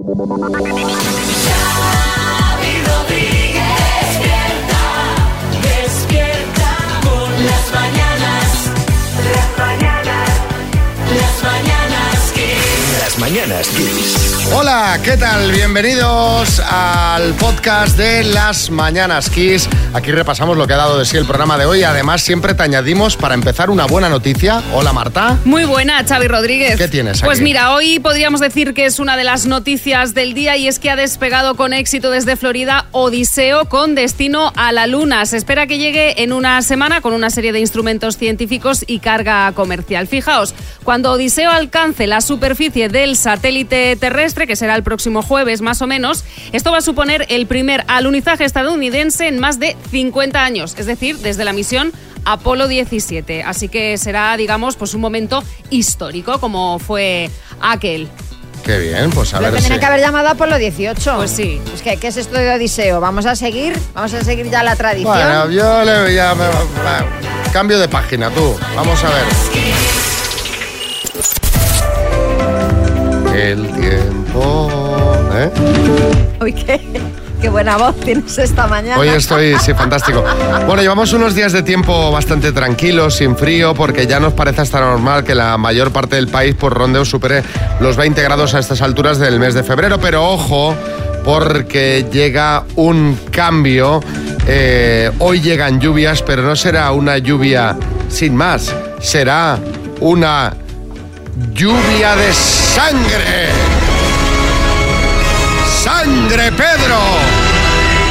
Xavi mañanas Kiss. Hola, ¿qué tal? Bienvenidos al podcast de Las Mañanas Kiss. Aquí repasamos lo que ha dado de sí el programa de hoy. Además, siempre te añadimos para empezar una buena noticia. Hola, Marta. Muy buena, Xavi Rodríguez. ¿Qué tienes Pues aquí? mira, hoy podríamos decir que es una de las noticias del día y es que ha despegado con éxito desde Florida Odiseo con destino a la Luna. Se espera que llegue en una semana con una serie de instrumentos científicos y carga comercial. Fijaos, cuando Odiseo alcance la superficie del satélite terrestre, que será el próximo jueves más o menos, esto va a suponer el primer alunizaje estadounidense en más de 50 años, es decir, desde la misión Apolo 17. Así que será, digamos, pues un momento histórico como fue aquel. Qué bien, pues a Lo ver si... tendrían que haber llamado Apolo 18. Pues sí. Es que, ¿qué es esto de Odiseo? ¿Vamos a seguir? ¿Vamos a seguir ya la tradición? Bueno, yo le me- va- Cambio de página, tú. Vamos a ver. El tiempo... ¿eh? Uy, qué, qué buena voz tienes esta mañana. Hoy estoy, sí, fantástico. Bueno, llevamos unos días de tiempo bastante tranquilos, sin frío, porque ya nos parece hasta normal que la mayor parte del país por rondeo supere los 20 grados a estas alturas del mes de febrero. Pero ojo, porque llega un cambio. Eh, hoy llegan lluvias, pero no será una lluvia sin más, será una lluvia de sangre. ¡Sangre, Pedro!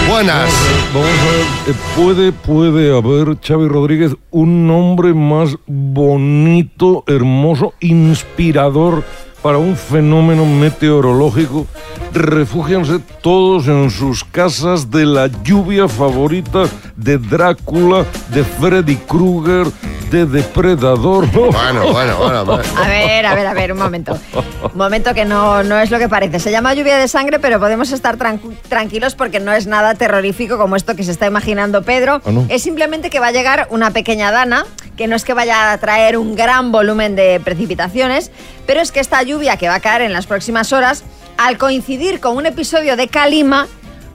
Buenas. Vamos a ver, eh, ¿puede, puede haber, Xavi Rodríguez, un nombre más bonito, hermoso, inspirador para un fenómeno meteorológico? Refúgianse todos en sus casas de la lluvia favorita de Drácula, de Freddy Krueger, de Depredador. Bueno, bueno, bueno. bueno. A ver, a ver, a ver, un momento. Un momento que no, no es lo que parece. Se llama lluvia de sangre, pero podemos estar tranqu- tranquilos porque no es nada terrorífico como esto que se está imaginando Pedro. Ah, ¿no? Es simplemente que va a llegar una pequeña dana, que no es que vaya a traer un gran volumen de precipitaciones, pero es que esta lluvia que va a caer en las próximas horas, al coincidir con un episodio de calima,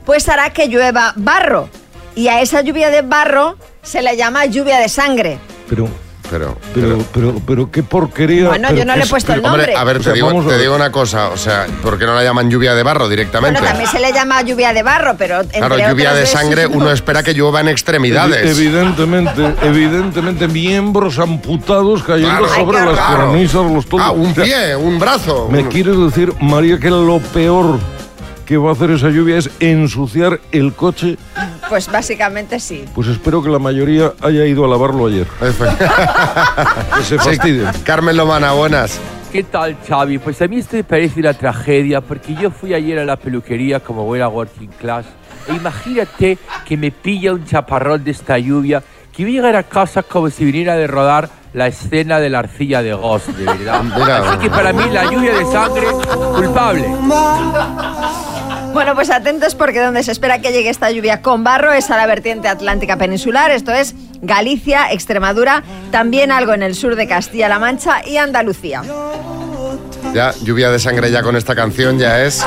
pues hará que llueva barro. Y a esa lluvia de barro se le llama lluvia de sangre. Pero, Pero, pero, pero, pero qué porquería. Bueno, pero yo no le he es- puesto el nombre. Hombre, a ver, O te digo, a te digo una cosa, o sea, ¿por qué no la llaman lluvia de barro directamente? Bueno, también se le llama lluvia de barro, pero entre Claro, lluvia de veces sangre, no. uno espera que llueva en extremidades. Evi- Evidentemente, evidentemente, miembros amputados cayendo Claro. sobre Ay, las Claro. cornisas, los todos. Ah, un pie, un brazo. ¿Me un- quieres decir, María, que lo peor que va a hacer esa lluvia es ensuciar el coche? Pues básicamente sí. Pues espero que la mayoría haya ido a lavarlo ayer. Que se Sí. Carmen Lomana, buenas. ¿Qué tal, Xavi? Pues a mí esto me parece una tragedia porque yo fui ayer a la peluquería como buena working class e imagínate que me pilla un chaparrón de esta lluvia que voy a llegar a casa como si viniera de rodar la escena de la arcilla de Ghost, de verdad. Así que para mí la lluvia de sangre, culpable. Bueno, pues atentos porque donde se espera que llegue esta lluvia con barro es a la vertiente atlántica peninsular, esto es Galicia, Extremadura, también algo en el sur de Castilla-La Mancha y Andalucía. Ya, lluvia de sangre ya con esta canción ya es.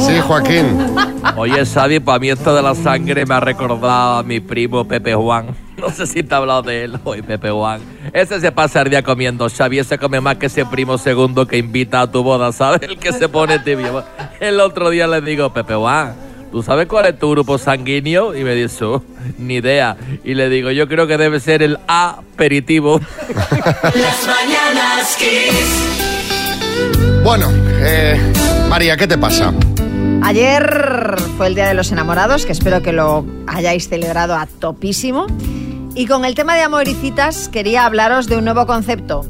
Sí, Joaquín. Oye, Xavi, para mí esto de la sangre me ha recordado a mi primo Pepe Juan. No sé si te he hablado de él hoy, Pepe Juan. Ese se pasa el día comiendo, Xavi. Ese come más que ese primo segundo que invita a tu boda, ¿sabes? El que se pone tibio. El otro día le digo, Pepe Juan, ¿tú sabes cuál es tu grupo sanguíneo? Y me dice, "Oh, ni idea. Y le digo, yo creo que debe ser el aperitivo. Las mañanas Kiss. Bueno, eh, María, ¿qué te pasa? Ayer fue el Día de los Enamorados, que espero que lo hayáis celebrado a topísimo. Y con el tema de amor y citas quería hablaros de un nuevo concepto,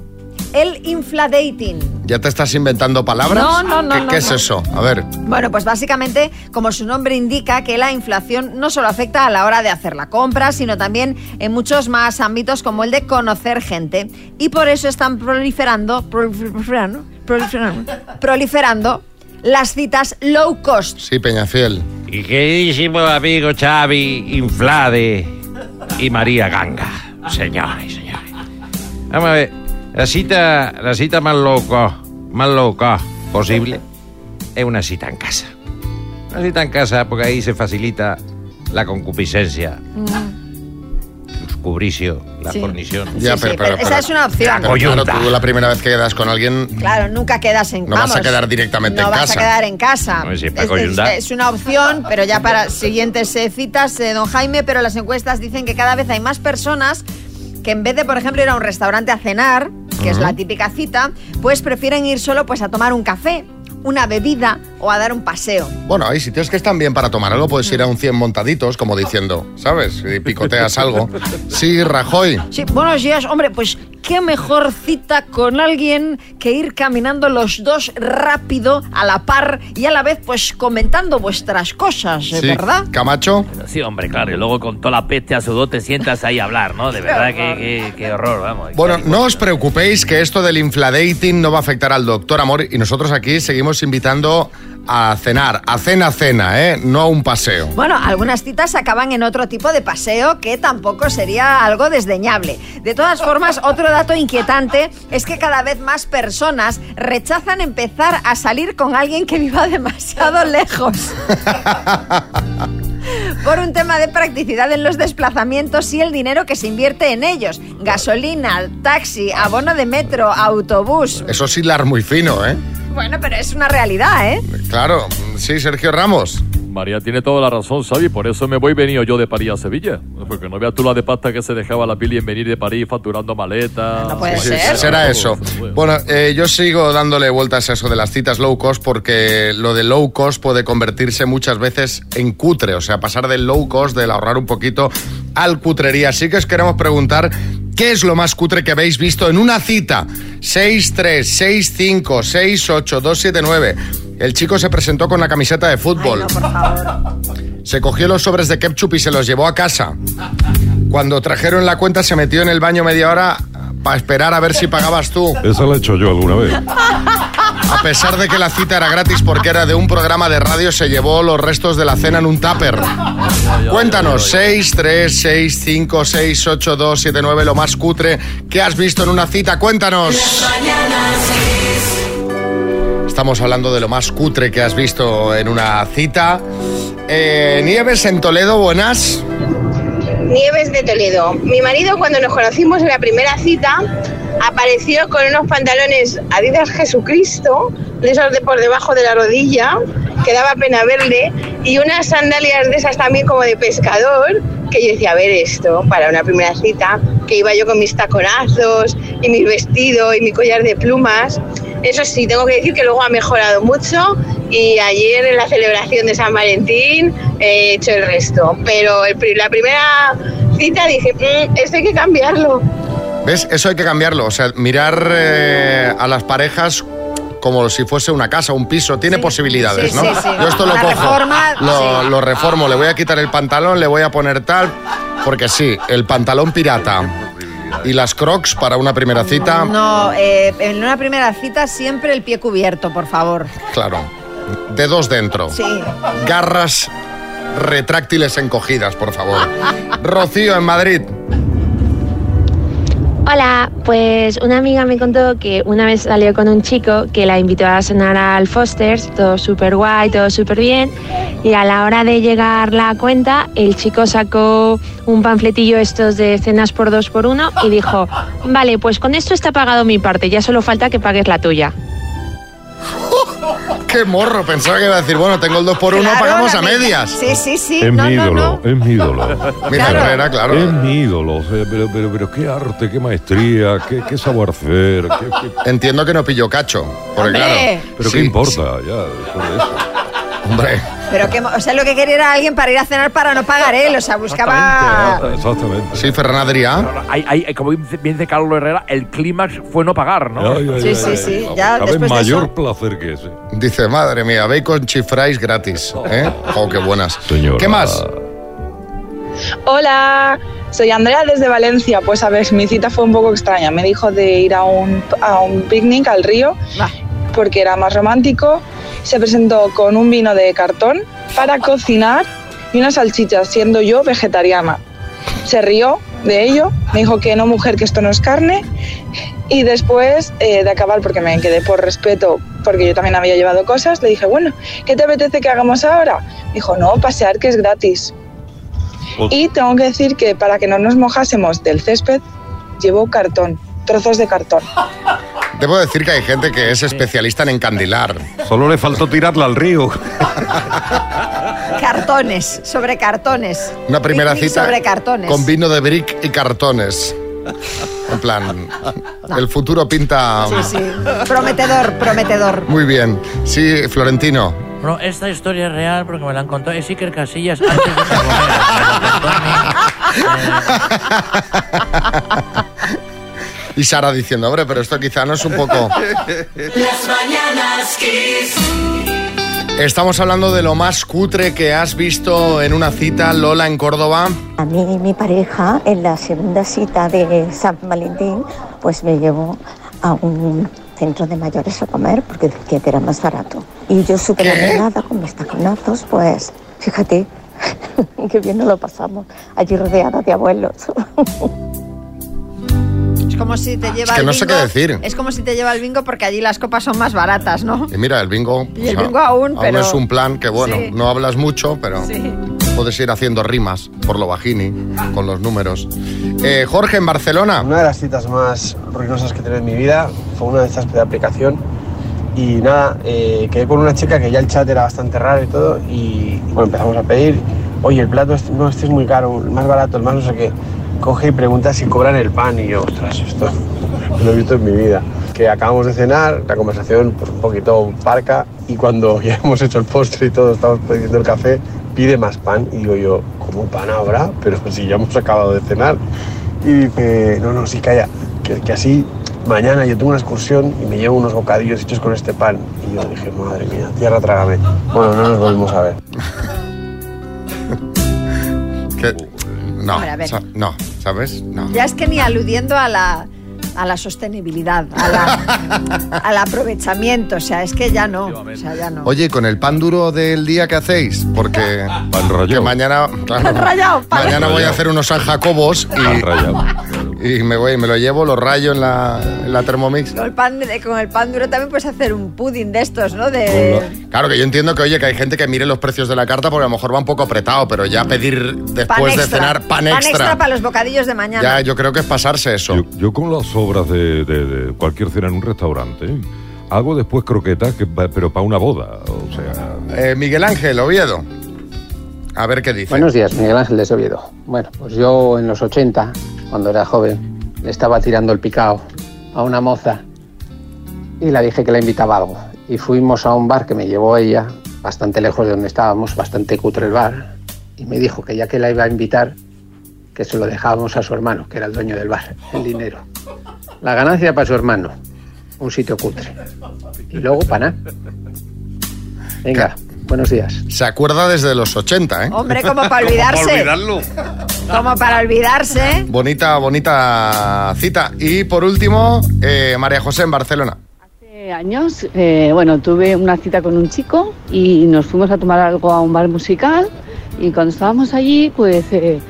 el infladating. ¿Ya te estás inventando palabras? No, no, no, ¿Qué, no, qué es eso? A ver. Bueno, pues básicamente, como su nombre indica, que la inflación no solo afecta a la hora de hacer la compra, sino también en muchos más ámbitos como el de conocer gente. Y por eso están proliferando, proliferando, proliferando, proliferando las citas low cost. Sí, Peñafiel. Y queridísimo amigo Xavi Inflade y María Ganga. Señores y señores. Vamos a ver. La cita, la cita más loca, más loca posible es una cita en casa. Una cita en casa porque ahí se facilita la concupiscencia, el cubricio, la Sí. fornición. Sí, sí, pero esa es una opción. Pero claro, tú la primera vez que quedas con alguien Claro, nunca quedas en No vas a quedar directamente no en vas casa. a quedar en casa. Hombre, sí, para es, es- coyundar. es una opción, pero ya para siguientes eh, citas, eh, don Jaime, pero las encuestas dicen que cada vez hay más personas que en vez de, por ejemplo, ir a un restaurante a cenar, que es la típica cita, pues prefieren ir solo pues a tomar un café, una bebida o a dar un paseo. Bueno, hay sitios que están bien para tomar algo. Puedes ir a un 100 montaditos, como diciendo, ¿sabes? Y picoteas algo. Sí, Rajoy. Sí, buenos días, hombre, pues qué mejor cita con alguien que ir caminando los dos rápido, a la par y a la vez pues comentando vuestras cosas, ¿eh, Sí. ¿verdad? Camacho. Sí, hombre, claro, y luego con toda la peste a sudor te sientas ahí a hablar, ¿no? De verdad, que, que- qué horror, vamos. Bueno, no os preocupéis que esto del infladating no va a afectar al doctor Amor y nosotros aquí seguimos invitando a cenar, a cena, cena, ¿eh? No a un paseo. Bueno, algunas citas acaban en otro tipo de paseo que tampoco sería algo desdeñable. De todas formas, otro dato inquietante es que cada vez más personas rechazan empezar a salir con alguien que viva demasiado lejos. Por un tema de practicidad en los desplazamientos y el dinero que se invierte en ellos. Gasolina, taxi, abono de metro, autobús. Eso es hilar muy fino, ¿eh? Bueno, pero es una realidad, ¿eh? Claro, sí, Sergio Ramos. María tiene toda la razón, Xavi, por eso me voy venido yo de París a Sevilla. Porque no veas tú la de pasta que se dejaba la Pili en venir de París facturando maletas. No puede Sí, ser. será eso. Bueno, eh, yo sigo dándole vueltas a eso de las citas low cost porque lo de low cost puede convertirse muchas veces en cutre, o sea, pasar del low cost, del ahorrar un poquito, al cutrería. Así que os queremos preguntar, ¿qué es lo más cutre que habéis visto en una cita? 636568279. El chico se presentó con la camiseta de fútbol. Ay, no, por favor. Se cogió los sobres de ketchup y se los llevó a casa. Cuando trajeron la cuenta se metió en el baño media hora para esperar a ver si pagabas tú. Esa la he hecho yo alguna vez. A pesar de que la cita era gratis porque era de un programa de radio, se llevó los restos de la cena en un tupper. Cuéntanos, 6, 3, 6, 5, 6, 8, 2, 7, 9, lo más cutre que has visto en una cita. Cuéntanos. Estamos hablando de lo más cutre que has visto en una cita. Eh, Nieves en Toledo, buenas. Nieves de Toledo. Mi marido cuando nos conocimos en la primera cita apareció con unos pantalones Adidas Jesucristo, de esos de por debajo de la rodilla, que daba pena verle, y unas sandalias de esas también como de pescador, que yo decía, a ver esto, para una primera cita, que iba yo con mis taconazos y mi vestido y mi collar de plumas. Eso sí, tengo que decir que luego ha mejorado mucho y ayer en la celebración de San Valentín he hecho el resto. Pero el la primera cita dije, "Mm, esto hay que cambiarlo. ¿Ves? Eso hay que cambiarlo. O sea, mirar eh, a las parejas como si fuese una casa, un piso. Tiene posibilidades, Sí, ¿no? sí, sí. Yo esto lo La cojo. reforma, lo, lo reformo. Le voy a quitar el pantalón, le voy a poner tal. Porque sí, el pantalón pirata. Y las crocs para una primera cita, No, eh, en una primera cita siempre el pie cubierto, por favor. claro. Dedos dentro. Sí. Garras retráctiles encogidas, por favor. Rocío en Madrid. Hola, pues una amiga me contó que una vez salió con un chico que la invitó a cenar al Foster's, todo súper guay, todo súper bien, y a la hora de llegar la cuenta, el chico sacó un panfletillo estos de cenas por dos por uno y dijo, vale, pues con esto está pagado mi parte, ya solo falta que pagues la tuya. Qué morro. Pensaba que iba a decir, bueno, tengo el 2 por 1 Claro, pagamos a media. medias. Sí, sí, sí. Es no, mi ídolo, no. es mi ídolo. Mira, Claro. Herrera, claro. Es mi ídolo, o sea, pero, pero, pero qué arte, qué maestría, qué, qué saber hacer, qué- qué- Entiendo que no pilló cacho. Porque Hombre. claro. pero sí, qué importa, ya, sobre eso. Hombre, Pero que, o sea, lo que quería era alguien para ir a cenar para no pagar él. O sea, buscaba. Exactamente. sí, Ferran Adrià. Hay, hay- como dice- bien dice Carlos Herrera, el clímax fue no pagar, ¿no? Ay, ay, Sí, ay, sí, sí, ya después mayor eso- placer que ese. Dice, madre mía, bacon chifrais gratis. ¿eh? Oh, qué buenas. Señora. ¿Qué más? Hola, soy Andrea desde Valencia. Pues a ver, mi cita fue un poco extraña. Me dijo de ir a un, a un picnic al río Va. porque era más romántico. Se presentó con un vino de cartón para cocinar y unas salchichas, siendo yo vegetariana. Se rió de ello, me dijo que no, mujer, que esto no es carne. Y después eh, de acabar, porque me quedé por respeto porque yo también había llevado cosas, le dije, bueno, ¿qué te apetece que hagamos ahora? Me dijo, no, pasear que es gratis. Y tengo que decir que para que no nos mojásemos del césped, llevo cartón, trozos de cartón. Debo decir que hay gente que es especialista en encandilar. Solo le faltó tirarla al río. Cartones, sobre cartones. Una primera Picnic cita Sobre cartones. con vino de brick y cartones. En plan, el futuro pinta Sí, sí. Prometedor, prometedor. muy bien. Sí, Florentino. No, esta historia es real porque me la han contado. Es Iker Casillas antes de Y Sara diciendo, hombre, pero esto quizá no es un poco... Las mañanas Kiss. Estamos hablando de lo más cutre que has visto en una cita, Lola, en Córdoba. A mí mi pareja en la segunda cita de San Valentín pues me llevó a un centro de mayores a comer porque decía que era más barato. Y yo súper arreglada con mis taconazos, pues fíjate, qué bien nos lo pasamos allí rodeada de abuelos. Es como si te lleva que el no sé qué bingo- decir. Es como si te lleva el bingo porque allí las copas son más baratas, ¿no? Y mira, el bingo... Y el bingo aún, pero- es un plan que, bueno, Sí. no hablas mucho, pero Sí. puedes ir haciendo rimas por lo bajini, con los números. Eh, Jorge, en Barcelona. Una de las citas más ruinosas que he tenido en mi vida fue una de estas de aplicación. Y nada, eh, quedé con una chica que ya el chat era bastante raro y todo. Y bueno, empezamos a pedir. Oye, el plato este, no, este es muy caro, el más barato, el más no sé qué. Coge y pregunta si cobran el pan. Y yo, ostras, esto no lo he visto en mi vida. Que acabamos de cenar, la conversación pues, un poquito parca. Y cuando ya hemos hecho el postre y todo, estamos pidiendo el café, pide más pan. Y digo yo, ¿cómo pan habrá? Pero si ya hemos acabado de cenar. Y dice, no, no, sí, calla, que, que así mañana yo tengo una excursión y me llevo unos bocadillos hechos con este pan. Y yo dije, madre mía, tierra trágame. Bueno, no nos volvimos a ver. no, Hombre, a ver. sa- no, ¿sabes? No. Ya es que ni aludiendo a la, a la sostenibilidad, a la- al aprovechamiento, o sea, es que ya no, o sea, ya no. Oye, con el pan duro del día que hacéis, porque que mañana, claro, Pan rallado, pan mañana voy a hacer unos San Jacobos y, y me voy, me lo llevo, lo rayo en la, en la Thermomix. Con el, pan, con el pan duro también puedes hacer un pudding de estos, ¿no? De Claro que yo entiendo que oye que hay gente que mire los precios de la carta porque a lo mejor va un poco apretado, pero ya pedir pan después de extra. cenar pan extra, para los bocadillos de mañana. ya yo creo que es pasarse eso. Yo, yo con las sobras de, de- de cualquier cena en un restaurante, hago después croquetas, que, pero para una boda. O sea, Eh, Miguel Ángel Oviedo, a ver qué dice. Buenos días, Miguel Ángel de Oviedo. Bueno, pues yo en los 80, cuando era joven, le estaba tirando el picao a una moza y le dije que la invitaba a algo. Y fuimos a un bar que me llevó ella, bastante lejos de donde estábamos, bastante cutre el bar, y me dijo que ya que la iba a invitar, que se lo dejábamos a su hermano, que era el dueño del bar, el dinero. La ganancia para su hermano, un sitio cutre. Y luego para nada. Venga, buenos días. Se acuerda desde los 80, ¿eh? Hombre, como para olvidarse. Como para olvidarlo. Como para olvidarse. Bonita, bonita cita. Y por último, eh, María José en Barcelona. Hace años, eh, bueno, tuve una cita con un chico y nos fuimos a tomar algo a un bar musical y cuando estábamos allí, pues eh,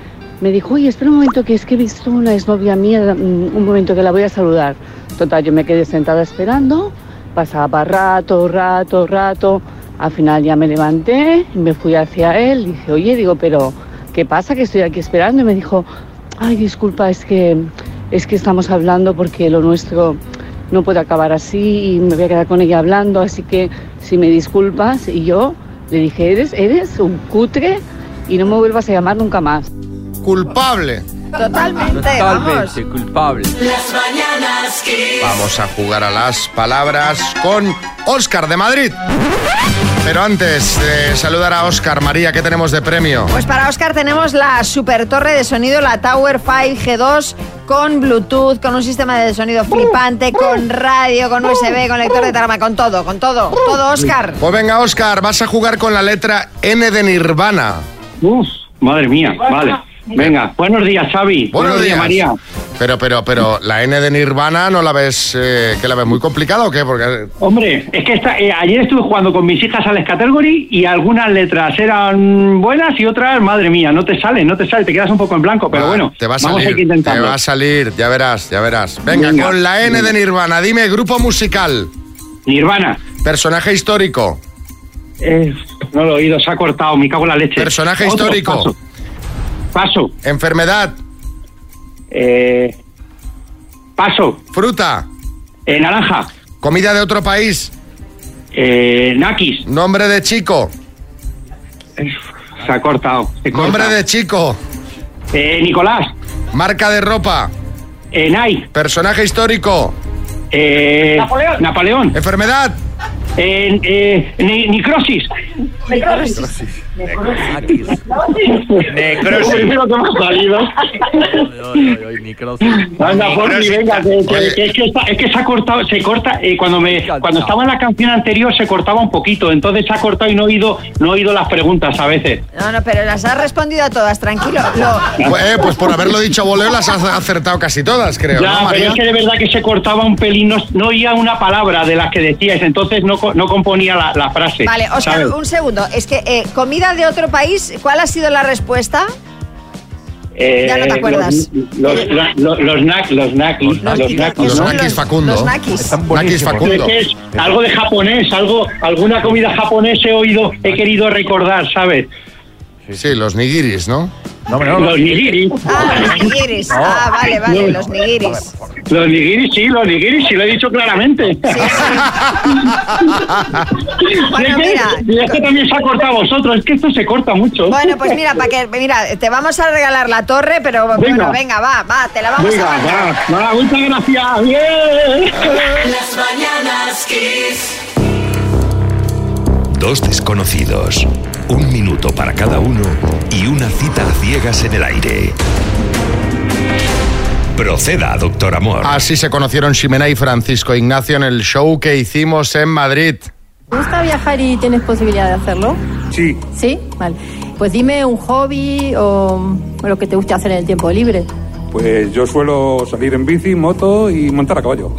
me dijo, oye, espera un momento que es que he visto una exnovia mía, mm, un momento que la voy a saludar. Total, yo me quedé sentada esperando, pasaba rato, rato, rato, al final ya me levanté y me fui hacia él, dije, oye, digo, pero ¿qué pasa que estoy aquí esperando? Y me dijo, ay, disculpa, es que, es que estamos hablando porque lo nuestro no puede acabar así y me voy a quedar con ella hablando, así que si me disculpas. Y yo le dije, eres, eres un cutre y no me vuelvas a llamar nunca más. Culpable. Totalmente, vamos. culpable. Las mañanas. Vamos a jugar a las palabras con Óscar de Madrid. Pero antes de saludar a Óscar, María, ¿qué tenemos de premio? Pues para Oscar tenemos la super torre de sonido, la Tower 5 G2 con Bluetooth, con un sistema de sonido flipante, con radio, con USB, con lector de tarama, con todo, con todo, todo Oscar. Pues venga, Óscar, vas a jugar con la letra N de Nirvana. Uf, madre mía, vale. Venga, buenos días, Xavi. Buenos días. María. Pero, pero, pero, la N de Nirvana no la ves, eh, que la ves muy complicada o qué? Porque Hombre, es que esta- eh, ayer estuve jugando con mis hijas al Category y algunas letras eran buenas y otras, madre mía, no te sale, no te sale, te quedas un poco en blanco, pero va, bueno, te va a vamos a salir, ir te va a salir, ya verás, ya verás. Venga, Venga, con la N de. Nirvana, dime grupo musical. Nirvana. Personaje histórico. Eh, no lo he oído, se ha cortado, me cago en la leche. Personaje Otro, histórico. Paso. Paso. Enfermedad. Eh, paso. Fruta. Eh, naranja. Comida de otro país. Eh, nakis. Nombre de chico. Se ha cortado. se corta. Nombre de chico. Eh, Nicolás. Marca de ropa. Eh, Nike. Personaje histórico. Eh, Napoleón. Napoleón. Enfermedad. Eh, eh, ni- Necrosis. Necrosis. Lo primero que me ha salido. Anda, Porfi, venga, que, que- que es, que está- es que se ha cortado, se corta, eh, cuando me cuando estaba en la canción anterior se cortaba un poquito, entonces se ha cortado y no he oído, no he oído las preguntas a veces. No, no, pero las has respondido a todas, tranquilo. Lo- Pues, eh, pues por haberlo dicho voleo las has acertado casi todas, creo, ya, ¿no, pero María? es que de verdad que se cortaba un pelín, no, no oía una palabra de las que decías, entonces no, co- no componía la, la frase. Vale, Oscar, ¿sabes? un segundo. Es que eh, comida de otro país, ¿cuál ha sido la respuesta? Eh, ya no te acuerdas. Los, los, los, los, nac- los nakis. Los, nakis, Los ¿no? nakis Facundo. Los nakis. Nakis Facundo. Es algo de japonés, algo, alguna comida japonés he oído, he querido recordar, ¿sabes? Sí, los nigiris, ¿no? Los nigiris. Ah, los nigiris. Ah, vale, vale, los nigiris. Los nigiris, sí, los nigiris, sí lo he dicho claramente. Y es, que, y es que también se ha cortado a vosotros, es que esto se corta mucho. Bueno, pues mira, para que mira, te vamos a regalar la torre, pero bueno, venga, va, va, te la vamos Venga, a va, va, muchas gracias. Bien. Las mañanas Kiss. Dos desconocidos, un minuto para cada uno y una cita a ciegas en el aire. Proceda, doctor Amor. Así se conocieron Ximena y Francisco Ignacio en el show que hicimos en Madrid. ¿Te gusta viajar y tienes posibilidad de hacerlo? Sí. ¿Sí? Vale. Pues dime un hobby o, o lo que te guste hacer en el tiempo libre. Pues yo suelo salir en bici, moto y montar a caballo.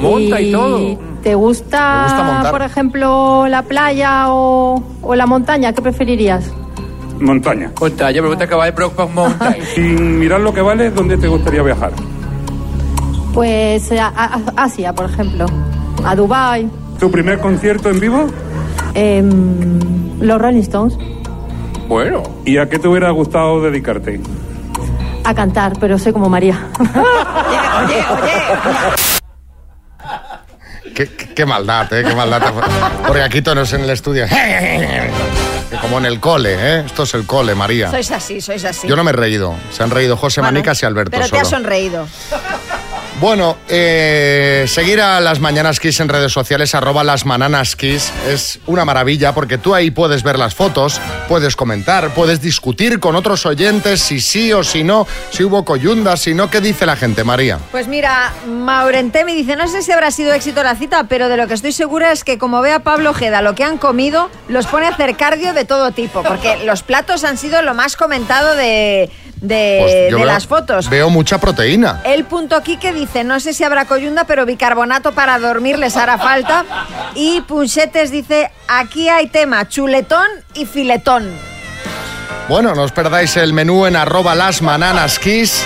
¿Te gusta, Me gusta montar. por ejemplo, la playa o, o la montaña? ¿Qué preferirías? Montaña. Montaña, me gusta caballo, pero con montaña. Sin mirar lo que vale, ¿dónde te gustaría viajar? Pues a, Asia, por ejemplo. A Dubai, ¿Tu primer concierto en vivo? los Rolling Stones. Bueno. ¿Y a qué te hubiera gustado dedicarte? A cantar, pero sé como María. Qué, qué- qué maldad, ¿eh? Qué maldad. Porque aquí todos en el estudio. Como en el cole, ¿eh? Esto es el cole, María. Sois así, sois así. Yo no me he reído. Se han reído José Bueno, Manicas y Alberto Pero te solo. has sonreído. Bueno, eh, seguir a las Mañanas Kiss en redes sociales, arroba las Mananas Kiss, es una maravilla porque tú ahí puedes ver las fotos, puedes comentar, puedes discutir con otros oyentes si sí o si no, si hubo coyunda, si no, ¿qué dice la gente, María? Pues mira, Maurente me dice, no sé si habrá sido éxito la cita, pero de lo que estoy segura es que como ve a Pablo Ojeda lo que han comido, los pone a hacer cardio de todo tipo, porque los platos han sido lo más comentado de, de, Pues yo de veo- las fotos. Veo mucha proteína. El punto Quique dice, no sé si habrá coyunda, pero bicarbonato para dormir les hará falta. Y Punchetes dice, aquí hay tema, chuletón y filetón. Bueno, no os perdáis el menú en arroba las Kiss.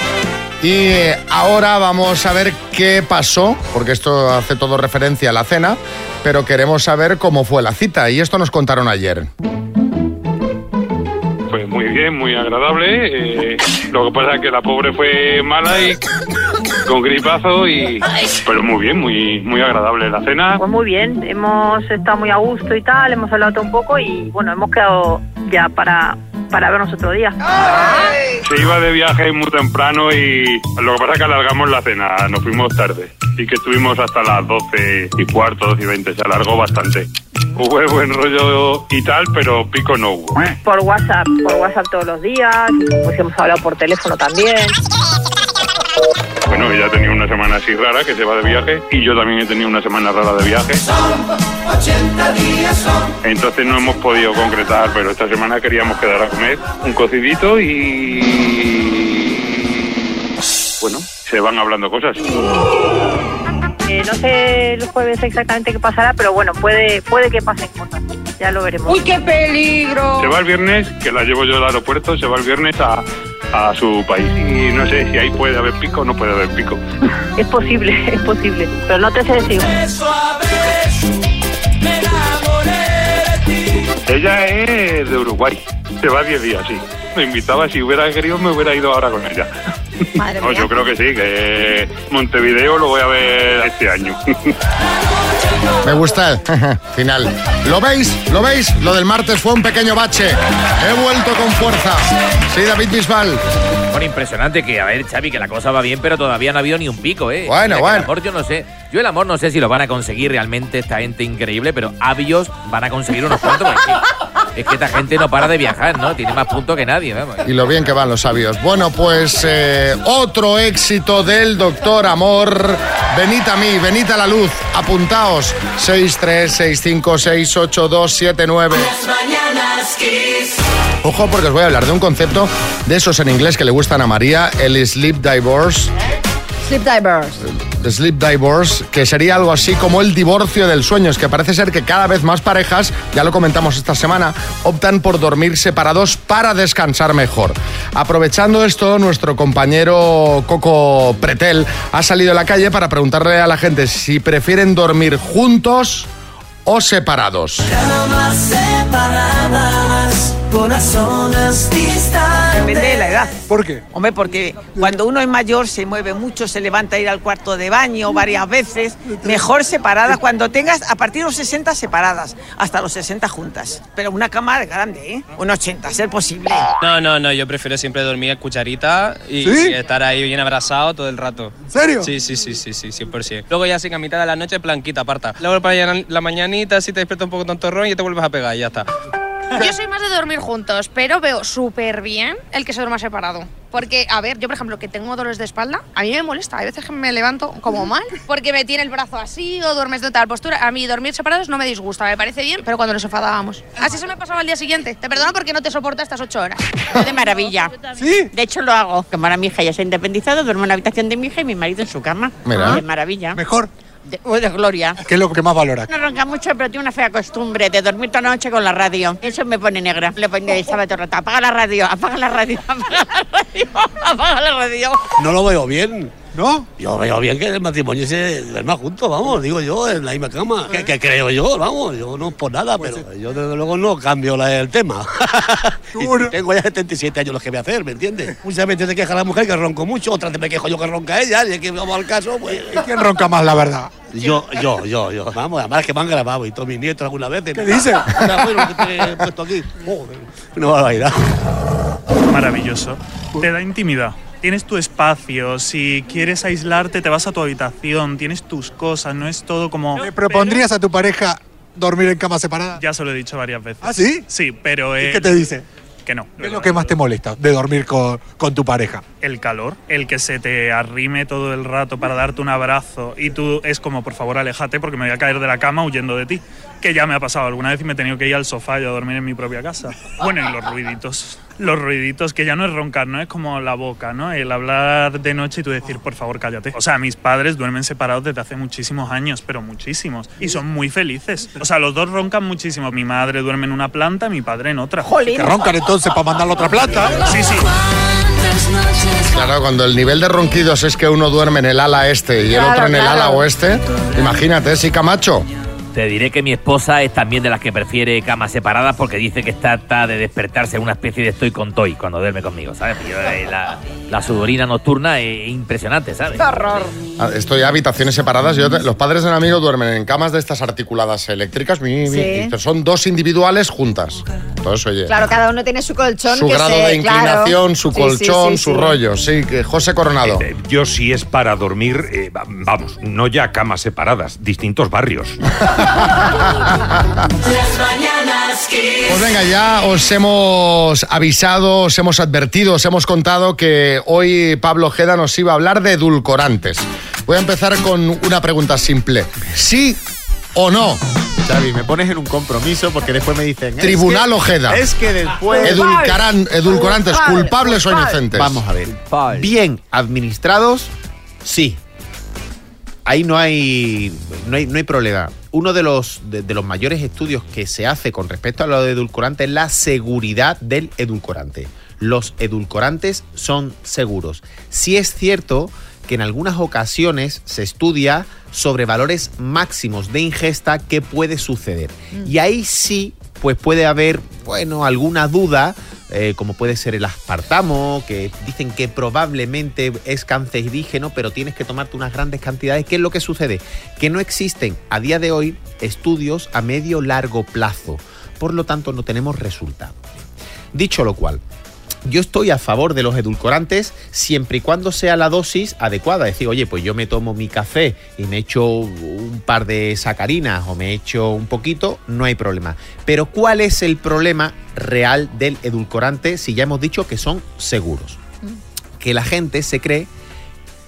Y eh, ahora vamos a ver qué pasó, porque esto hace todo referencia a la cena, pero queremos saber cómo fue la cita y esto nos contaron ayer. Muy agradable. eh, lo que pasa es que la pobre fue mala y con gripazo y pero muy bien, muy muy agradable la cena. Pues muy bien, hemos estado muy a gusto y tal, hemos hablado un poco y bueno, hemos quedado ya para, para vernos otro día. Se iba de viaje muy temprano y lo que pasa es que alargamos la cena, nos fuimos tarde. Y que estuvimos hasta las 12 y cuarto, 12 y 20, se alargó bastante. Hubo buen rollo y tal, pero pico no hubo. Por WhatsApp, por WhatsApp todos los días, pues hemos hablado por teléfono también. Bueno, ella tenía una semana así rara que se va de viaje y yo también he tenido una semana rara de viaje. 80 días son. Entonces no hemos podido concretar, pero esta semana queríamos quedar a comer un cocidito y... Bueno, se van hablando cosas. Eh, no sé el jueves exactamente qué pasará, pero bueno, puede, puede que pasen cosas. Ya lo veremos. ¡Uy, qué peligro! Se va el viernes, que la llevo yo al aeropuerto, se va el viernes a, a su país. Y no sé si ahí puede haber pico o no puede haber pico. Es posible, es posible, pero no te sé decir. Ella es de Uruguay, se va 10 días, sí. Me invitaba, si hubiera querido me hubiera ido ahora con ella. No, yo creo que sí, que Montevideo lo voy a ver este año. Me gusta el final. ¿Lo veis? ¿Lo veis? Lo del martes fue un pequeño bache. He vuelto con fuerza. Sí, David Bisbal. Bueno, impresionante que, a ver, Xavi, que la cosa va bien, pero todavía no ha habido ni un pico, ¿eh? Bueno, Mira bueno. El amor, yo no sé. Yo el amor no sé si lo van a conseguir realmente esta gente increíble, pero avios van a conseguir unos cuantos. Es que, es que esta gente no para de viajar, ¿no? Tiene más puntos que nadie, vamos. Y lo bien que van los sabios. Bueno, pues eh, otro éxito del doctor Amor. Venid a mí, venid a la luz. Apuntaos. 636568279. Las mañanas Kiss. Ojo porque os voy a hablar de un concepto de esos en inglés que le gustan a María, el sleep divorce. Sleep Divers. Sleep divorce, que sería algo así como el divorcio del sueño. Es que parece ser que cada vez más parejas, ya lo comentamos esta semana, optan por dormir separados para descansar mejor. Aprovechando esto, nuestro compañero Coco Pretel ha salido a la calle para preguntarle a la gente si prefieren dormir juntos o separados. Camas separadas, corazones distantes. Depende de la edad. ¿Por qué? Hombre, porque cuando uno es mayor se mueve mucho, se levanta a ir al cuarto de baño varias veces. Mejor separadas, cuando tengas a partir de los 60 separadas, hasta los 60 juntas. Pero una cama grande, ¿eh? Un 80, a ser posible. No, no, no, yo prefiero siempre dormir en cucharita y, ¿Sí? y estar ahí bien abrazado todo el rato. serio? Sí, sí, sí, sí, sí, 100%. Luego ya sí que a mitad de la noche planquita, aparta. Luego para la- la mañanita si te despiertas un poco tontorrón y te vuelves a pegar y ya está. Yo soy más de dormir juntos, pero veo súper bien el que se duerma separado. Porque, a ver, yo por ejemplo, que tengo dolores de espalda, a mí me molesta. Hay veces que me levanto como mal, porque me tiene el brazo así o duermes de tal postura. A mí dormir separados no me disgusta, me parece bien, pero cuando nos enfadábamos. Así se me pasaba al día siguiente. Te perdono porque no te soporta estas ocho horas. De maravilla. ¿Sí? De hecho lo hago. Como ahora mi hija ya se ha independizado, duermo en la habitación de mi hija y mi marido en su cama. Mira. De maravilla. Mejor. De, uy, de gloria. ¿Qué es lo que más valora? No ronca mucho, pero tiene una fea costumbre de dormir toda la noche con la radio. Eso me pone negra. Le pone, el rato, apaga la radio, apaga la radio, apaga la radio, apaga la radio. No lo veo bien. ¿No? Yo veo bien que el matrimonio se duerma juntos, vamos, digo yo, en la misma cama. Que, que creo yo, vamos, yo no por nada, pero yo desde luego no cambio la- el tema. Y Tengo ya 77 años los que voy a hacer, ¿me entiendes? Muchas veces se queja la mujer que ronco mucho, otras veces me quejo yo que ronca ella, y es que vamos al caso, pues... ¿Quién ronca más, la verdad? Yo, yo, yo, yo. Vamos, además que me han grabado y todos mis nietos alguna vez. ¿Qué dice? Bueno, que te he puesto aquí. Joder, no va a bailar. Maravilloso. Te da intimidad. Tienes tu espacio, si quieres aislarte te vas a tu habitación, tienes tus cosas, no es todo como... ¿Le propondrías a tu pareja dormir en cama separada? Ya se lo he dicho varias veces. ¿Ah, sí? Sí, pero... ¿Y qué te dice? Que no. ¿Qué es lo que más te molesta de dormir con, con tu pareja? El calor, el que se te arrime todo el rato para darte un abrazo y tú es como, por favor, aléjate porque me voy a caer de la cama huyendo de ti. Que ya me ha pasado alguna vez y me he tenido que ir al sofá y a dormir en mi propia casa. Bueno, y los ruiditos. Los ruiditos, que ya no es roncar, no es como la boca, ¿no? El hablar de noche y tú decir, por favor, cállate. O sea, mis padres duermen separados desde hace muchísimos años, pero muchísimos. Y son muy felices. O sea, los dos roncan muchísimo. Mi madre duerme en una planta, mi padre en otra. Que roncan entonces para mandarlo a otra planta. Sí, sí. Claro, cuando el nivel de ronquidos es que uno duerme en el ala este y el Claro, otro en el claro. ala oeste, imagínate, sí, Camacho. Te diré que mi esposa es también de las que prefiere camas separadas porque dice que está, de despertarse en una especie de estoy con toy cuando duerme conmigo, ¿sabes? Yo, eh, la, la sudorina nocturna es impresionante, ¿sabes? horror! Ah, Estoy a habitaciones separadas. Yo los padres de un amigo duermen en camas de estas articuladas eléctricas, mi, mi, Sí. y que son dos individuales juntas. Entonces, oye, Claro, cada uno tiene su colchón. su que grado se- de inclinación, claro. su Sí, sí, colchón, sí, su sí. rollo. Sí, que José Coronado. Eh, Yo sí es para dormir, eh, va- vamos, no ya camas separadas, distintos barrios. Pues venga, ya os hemos avisado, os hemos advertido, os hemos contado que hoy Pablo Ojeda nos iba a hablar de edulcorantes. Voy a empezar con una pregunta simple. ¿Sí o no? Xavi, me pones en un compromiso porque después me dicen... es Tribunal que- Ojeda. Es que después... Edulcaran- edulcorantes, ¿culpables o inocentes? Vamos a ver. Bien administrados, sí. Ahí no hay, no hay, no hay problema. Uno de los, de, de los mayores estudios que se hace con respecto a lo de edulcorante es la seguridad del edulcorante. Los edulcorantes son seguros. Sí es cierto que en algunas ocasiones se estudia sobre valores máximos de ingesta que puede suceder. Y ahí sí pues puede haber, bueno, alguna duda, eh, como puede ser el aspartamo, que dicen que probablemente es cancerígeno, pero tienes que tomarte unas grandes cantidades. ¿Qué es lo que sucede? Que no existen a día de hoy estudios a medio largo plazo, por lo tanto no tenemos resultados. Dicho lo cual, yo estoy a favor de los edulcorantes siempre y cuando sea la dosis adecuada. Es decir, oye, pues yo me tomo mi café y me echo un par de sacarinas o me echo un poquito, no hay problema. Pero ¿cuál es el problema real del edulcorante si ya hemos dicho que son seguros? Que la gente se cree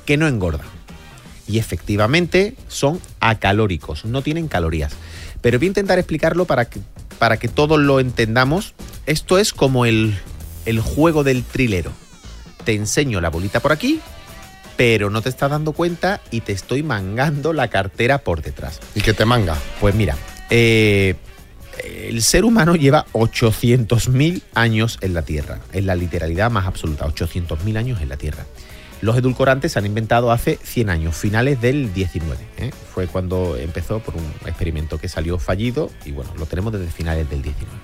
que no engorda. Y efectivamente son acalóricos, no tienen calorías. Pero voy a intentar explicarlo para que, para que todos lo entendamos. Esto es como el, el juego del trilero. Te enseño la bolita por aquí, pero no te estás dando cuenta y te estoy mangando la cartera por detrás. ¿Y qué te manga? Pues mira, eh, el ser humano lleva 800.000 años en la Tierra, en la literalidad más absoluta, 800.000 años en la Tierra. Los edulcorantes se han inventado hace 100 años, finales del 19. ¿eh? Fue cuando empezó por un experimento que salió fallido y bueno, lo tenemos desde finales del 19.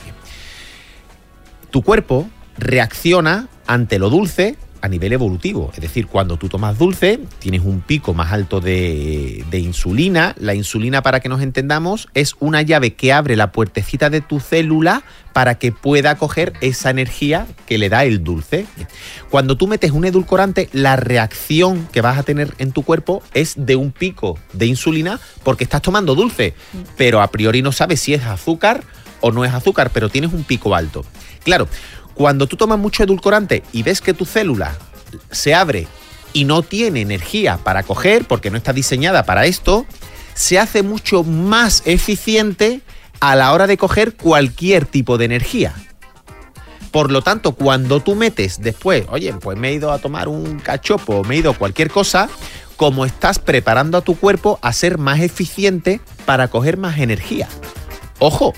Tu cuerpo reacciona ante lo dulce a nivel evolutivo. Es decir, cuando tú tomas dulce, tienes un pico más alto de, insulina. La insulina, para que nos entendamos, es una llave que abre la puertecita de tu célula para que pueda coger esa energía que le da el dulce. Cuando tú metes un edulcorante, la reacción que vas a tener en tu cuerpo es de un pico de insulina porque estás tomando dulce, pero a priori no sabes si es azúcar o no es azúcar, pero tienes un pico alto. Claro, cuando tú tomas mucho edulcorante y ves que tu célula se abre y no tiene energía para coger, porque no está diseñada para esto, se hace mucho más eficiente a la hora de coger cualquier tipo de energía. Por lo tanto, cuando tú metes después, oye, pues me he ido a tomar un cachopo, me he ido a cualquier cosa, como estás preparando a tu cuerpo a ser más eficiente para coger más energía. Ojo,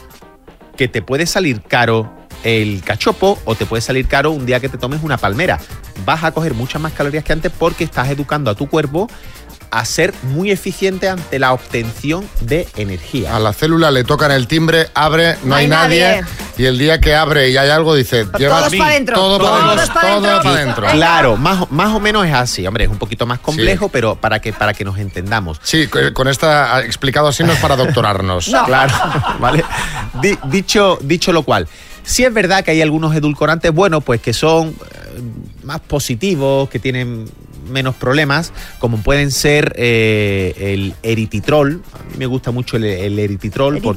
que te puede salir caro el cachopo o te puede salir caro un día que te tomes una palmera. Vas a coger muchas más calorías que antes porque estás educando a tu cuerpo a ser muy eficiente ante la obtención de energía. A la célula le tocan el timbre, abre, no, No hay hay nadie. nadie. Y el día que abre y hay algo, dice, lleva Todos pa' dentro. Todo para adentro. Todo dentro. para adentro. Claro, más, o- más o menos es así. Hombre, es un poquito más complejo, pero para que, para que nos entendamos. Sí, co- con esta explicado así no es para doctorarnos. Claro, ¿vale? Di- dicho, dicho lo cual, sí es verdad que hay algunos edulcorantes, bueno, pues que son eh, más positivos, que tienen menos problemas, como pueden ser eh, el erititrol. A mí me gusta mucho el, el erititrol. por-.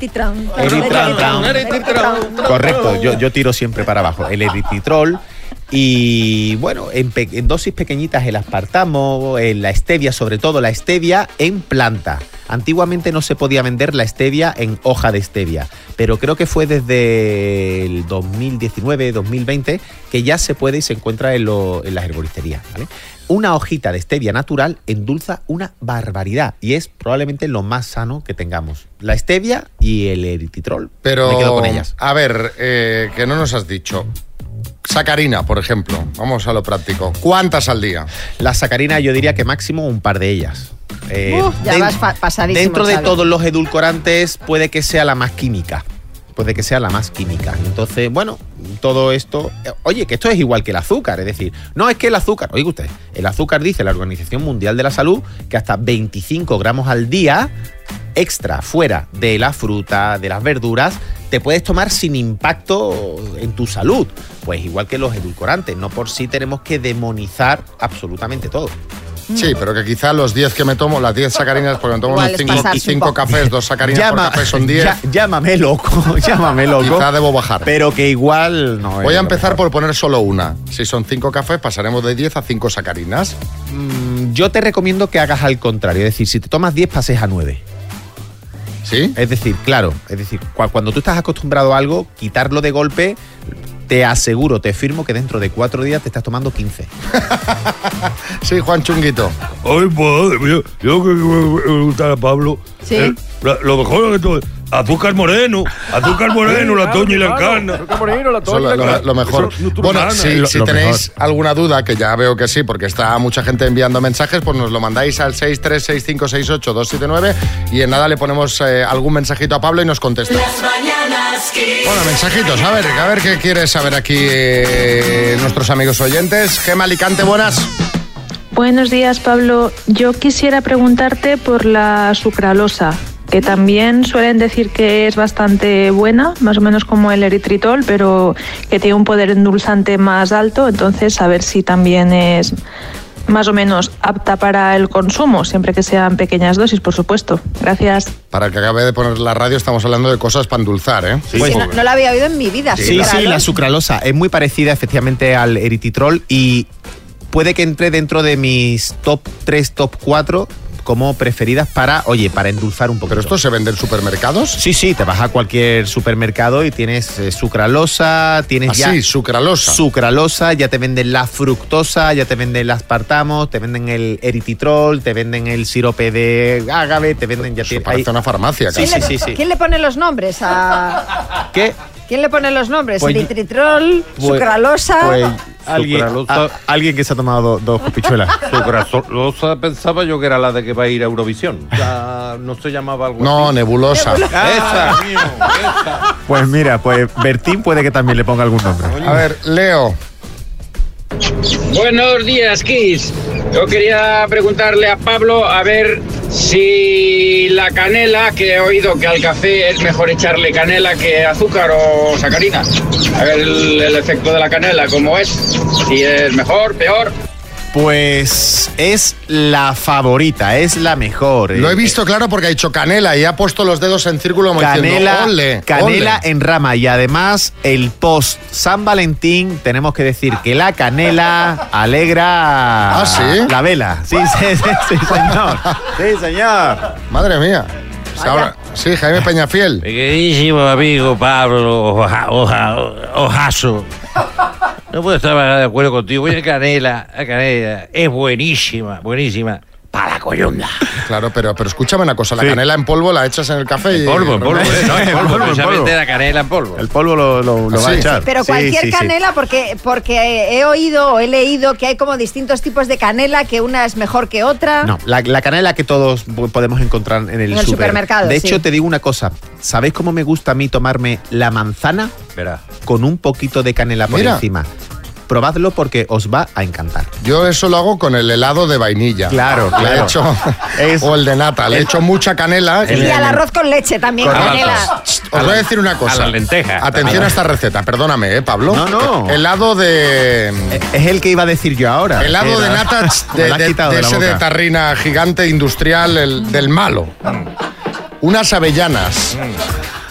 Correcto, yo, yo tiro siempre para abajo. El erititrol. Y bueno, en, pe- en dosis pequeñitas el aspartamo, en la stevia, sobre todo la stevia en planta. Antiguamente no se podía vender la stevia en hoja de stevia, pero creo que fue desde el 2019, 2020 que ya se puede y se encuentra en, lo- en las herboristerías. ¿vale? Una hojita de stevia natural endulza una barbaridad y es probablemente lo más sano que tengamos. La stevia y el erititrol. Pero, Me quedo con ellas. a ver, eh, que no nos has dicho. Sacarina, por ejemplo. Vamos a lo práctico. ¿Cuántas al día? La sacarina yo diría que máximo un par de ellas. Eh, Uf, ya vas pasadísimo, dentro de Xavi. todos los edulcorantes puede que sea la más química. Puede que sea la más química. Entonces, bueno, todo esto. eh, Oye, que esto es igual que el azúcar. Es decir, no es que el azúcar. Oiga usted, el azúcar dice la Organización Mundial de la Salud que hasta 25 gramos al día extra fuera de la fruta, de las verduras, te puedes tomar sin impacto en tu salud. Pues igual que los edulcorantes, no por sí tenemos que demonizar absolutamente todo. Sí, pero que quizá los 10 que me tomo, las 10 sacarinas, porque me tomo Igual unos es 5 pasarse un poco. cafés, dos sacarinas Llama- por café son 10. ya- llámame loco, llámame loco. Quizá debo bajar. Pero que igual no Voy a empezar por poner solo una. Si son 5 cafés, pasaremos de 10 a 5 sacarinas. Mm, Yo te recomiendo que hagas al contrario. Es decir, si te tomas 10, pases a 9. ¿Sí? Es decir, claro, es decir, cua- cuando tú estás acostumbrado a algo, quitarlo de golpe, te aseguro, te firmo que dentro de cuatro días te estás tomando 15. Sí, Juan Chunguito. Ay, pues, yo, yo que me gusta a Pablo. Sí. eh, lo mejor de todo, Azúcar moreno, azúcar moreno, la toña y la encarna. Azúcar moreno, la Eso es lo, lo- lo mejor. Bueno, si, tenéis alguna duda, que ya veo que sí, porque está mucha gente enviando mensajes, pues nos lo mandáis al 636568279 y en nada le ponemos eh, algún mensajito a Pablo y nos contesta. Bueno, mensajitos, a ver, a ver qué quieres saber aquí eh, nuestros amigos oyentes. Gema Alicante, buenas. Buenos días, Pablo. Yo quisiera preguntarte por la sucralosa, que también suelen decir que es bastante buena, más o menos como el eritritol, pero que tiene un poder endulzante más alto, entonces a ver si también es más o menos apta para el consumo, siempre que sean pequeñas dosis, por supuesto. Gracias. Para el que acabe de poner la radio, estamos hablando de cosas para endulzar, ¿eh? Sí, no, no la había oído en mi vida. Sí, sí, la sucralosa es muy parecida efectivamente al erititrol y puede que entre dentro de mis top 3, top 4 como preferidas para, oye, para endulzar un poco. ¿Pero esto se vende en supermercados? Sí, sí, te vas a cualquier supermercado y tienes eh, sucralosa, tienes Ah, ya... sí, sucralosa. Sucralosa, ya te venden la fructosa, ya te venden el aspartamo, te venden el erititrol, te venden el sirope de agave, te venden ya... tiene- parece hay- una farmacia, Sí, ¿Quién, sí, le, sí, sí. quién le pone los nombres a...? ¿Qué? ¿Quién le pone los nombres? Pues Pues- sucralosa... Pues alguien, a- alguien que se ha tomado do- dos copichuelas. Sucralosa pensaba yo que era la de que va a ir a Eurovisión. Ya no se llamaba algo No, así. nebulosa. Esa, mío, esa. Pues mira, pues Bertín puede que también le ponga algún nombre. A ver, Leo. Buenos días, Kiss. Yo quería preguntarle a Pablo a ver si la canela, que he oído que al café es mejor echarle canela que azúcar o sacarina. A ver el, efecto de la canela, cómo es. Si es mejor, peor. Pues es la favorita, es la mejor. Lo he Eh, visto claro porque ha dicho canela y ha puesto los dedos en círculo como Canela, diciendo, ole, canela ole". en rama y además el post San Valentín tenemos que decir que la canela alegra ¿Ah, sí? la vela. Sí, sí, sí, sí, señor. Sí, señor. Madre mía. Habla- Sí, Jaime Peñafiel. Mi queridísimo amigo Pablo Oja-. No puedo estar más de acuerdo contigo. La canela, la canela es buenísima, buenísima. Para la coyunda. Claro, pero, pero escúchame una cosa, la Sí. canela en polvo la echas en el café y... En polvo, en polvo, eh, no, polvo, precisamente la canela en polvo. El polvo lo, lo- lo ¿Ah, va a sí? echar. Pero cualquier sí, sí. canela, porque, porque he oído o he leído que hay como distintos tipos de canela, que una es mejor que otra. No, la, la canela que todos po- podemos encontrar en el, En el supermercado, De sí. hecho, te digo una cosa. ¿Sabéis cómo me gusta a mí tomarme la manzana? Verá. Con un poquito de canela por Mira. encima. Probadlo porque os va a encantar. Yo eso lo hago con el helado de vainilla. Claro, Le claro. echo- o el de nata. Le echo mucha canela. Y al arroz con leche también, Correcto. canela. Os voy a decir una cosa. a la lenteja. Atención a esta receta, perdóname, ¿eh, Pablo? No, no. Helado de... Es el que iba a decir yo ahora. Helado de Era- nata de, de- de ese de tarrina gigante industrial, el, del malo. Unas avellanas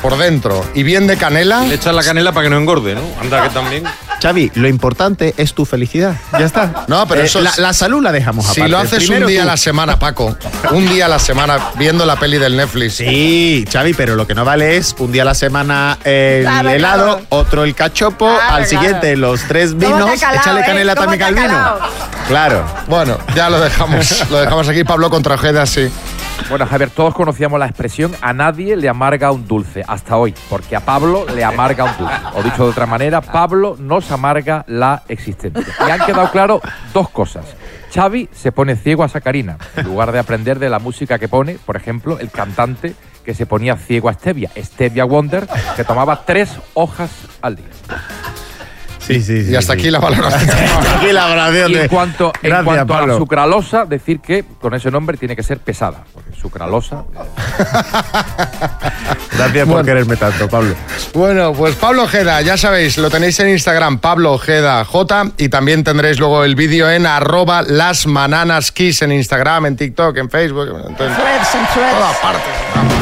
por dentro y bien de canela. Le echas la canela para que no engorde, ¿no? Anda que también. Xavi, lo importante es tu felicidad. Ya está. No, pero Eh, eso la, es- la salud la dejamos Si aparte. lo haces Primero un día tú. a la semana, Paco, un día a la semana viendo la peli del Netflix. Sí, Xavi, pero lo que no vale es un día a la semana el Claro, helado, claro. otro el cachopo, Claro, al claro. siguiente los tres ¿Cómo te vinos, calado, échale eh? canela ¿Cómo también al vino. Claro. Bueno, ya lo dejamos, lo dejamos aquí. Pablo contra Ojeda, sí. Bueno, Javier, todos conocíamos la expresión a nadie le amarga un dulce, hasta hoy, porque a Pablo le amarga un dulce. O dicho de otra manera, Pablo nos amarga la existencia. Y han quedado claro dos cosas. Xavi se pone ciego a Sacarina, en lugar de aprender de la música que pone, por ejemplo, el cantante que se ponía ciego a Stevia, Stevia Wonder, que tomaba tres hojas al día. Sí, sí, sí. Y hasta sí. aquí la valoración. Hasta aquí la valoración de- en cuanto, en Gracias, cuanto a la sucralosa, decir que con ese nombre tiene que ser pesada, porque sucralosa Gracias por Bueno. quererme tanto, Pablo. Bueno, pues Pablo Ojeda, ya sabéis, lo tenéis en Instagram, Pablo Ojeda J, y también tendréis luego el vídeo en arroba las mananas kiss en Instagram, en TikTok, en Facebook, en todas partes.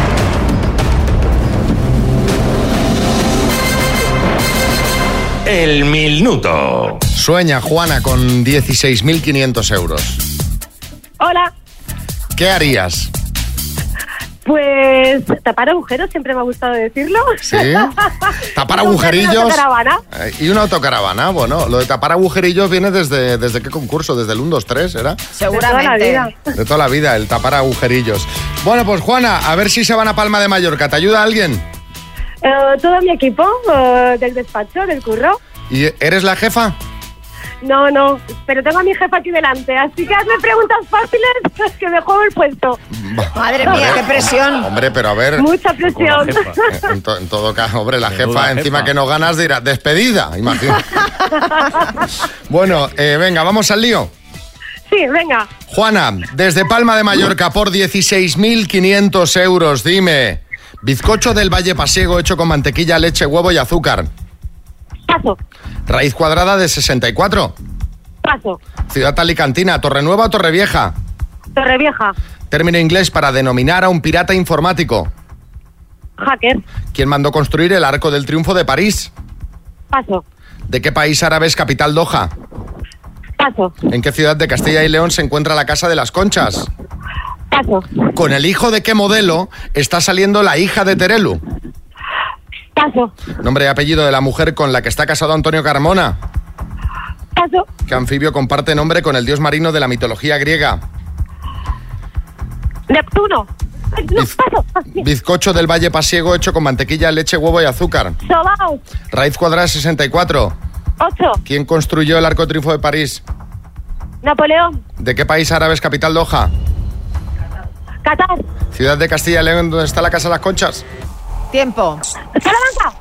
El minuto. Sueña Juana con 16.500 euros. Hola. ¿Qué harías? Pues tapar agujeros, siempre me ha gustado decirlo. ¿Sí? Tapar Una agujerillos. autocaravana. Eh, Y una autocaravana, bueno, lo de tapar agujerillos viene desde, desde qué concurso, desde el 1, 2, 3, ¿era? Seguramente. De toda la vida. De toda la vida, el tapar agujerillos. Bueno, pues Juana, a ver si se van a Palma de Mallorca. ¿Te ayuda alguien? Eh, todo mi equipo eh, del despacho, del curro. ¿Y eres la jefa? No, no, pero tengo a mi jefa aquí delante, así que hazme preguntas fáciles que me juego el puesto. Madre mía, qué presión. Hombre, pero a ver. Mucha presión. En, to- en todo caso, hombre, la jefa encima que no ganas dirá despedida, imagino. bueno, eh, venga, vamos al lío. Sí, venga. Juana, desde Palma de Mallorca por 16.500 euros, dime. Bizcocho del Valle Pasiego hecho con mantequilla, leche, huevo y azúcar. Paso, Raíz cuadrada de 64. paso. Ciudad alicantina, Torrenueva o Torrevieja. Torrevieja, Término inglés para denominar a un pirata informático. hacker, ¿Quién mandó construir el Arco del Triunfo de París? paso, ¿De qué país árabe es capital Doha? paso, ¿En qué ciudad de Castilla y León se encuentra la Casa de las Conchas? Paso, ¿Con el hijo de qué modelo está saliendo la hija de Terelu? paso, Nombre y apellido de la mujer con la que está casado Antonio Carmona. paso, ¿Qué anfibio comparte nombre con el dios marino de la mitología griega? Neptuno, paso, Bizcocho del Valle Pasiego hecho con mantequilla, leche, huevo y azúcar. Sobao, Raíz cuadrada 64. 8, ¿Quién construyó el Arco Triunfo de París? Napoleón, ¿De qué país árabe es capital Doha? Qatar, ¿Ciudad de Castilla y León donde está la Casa de las Conchas? Tiempo. Salamanca,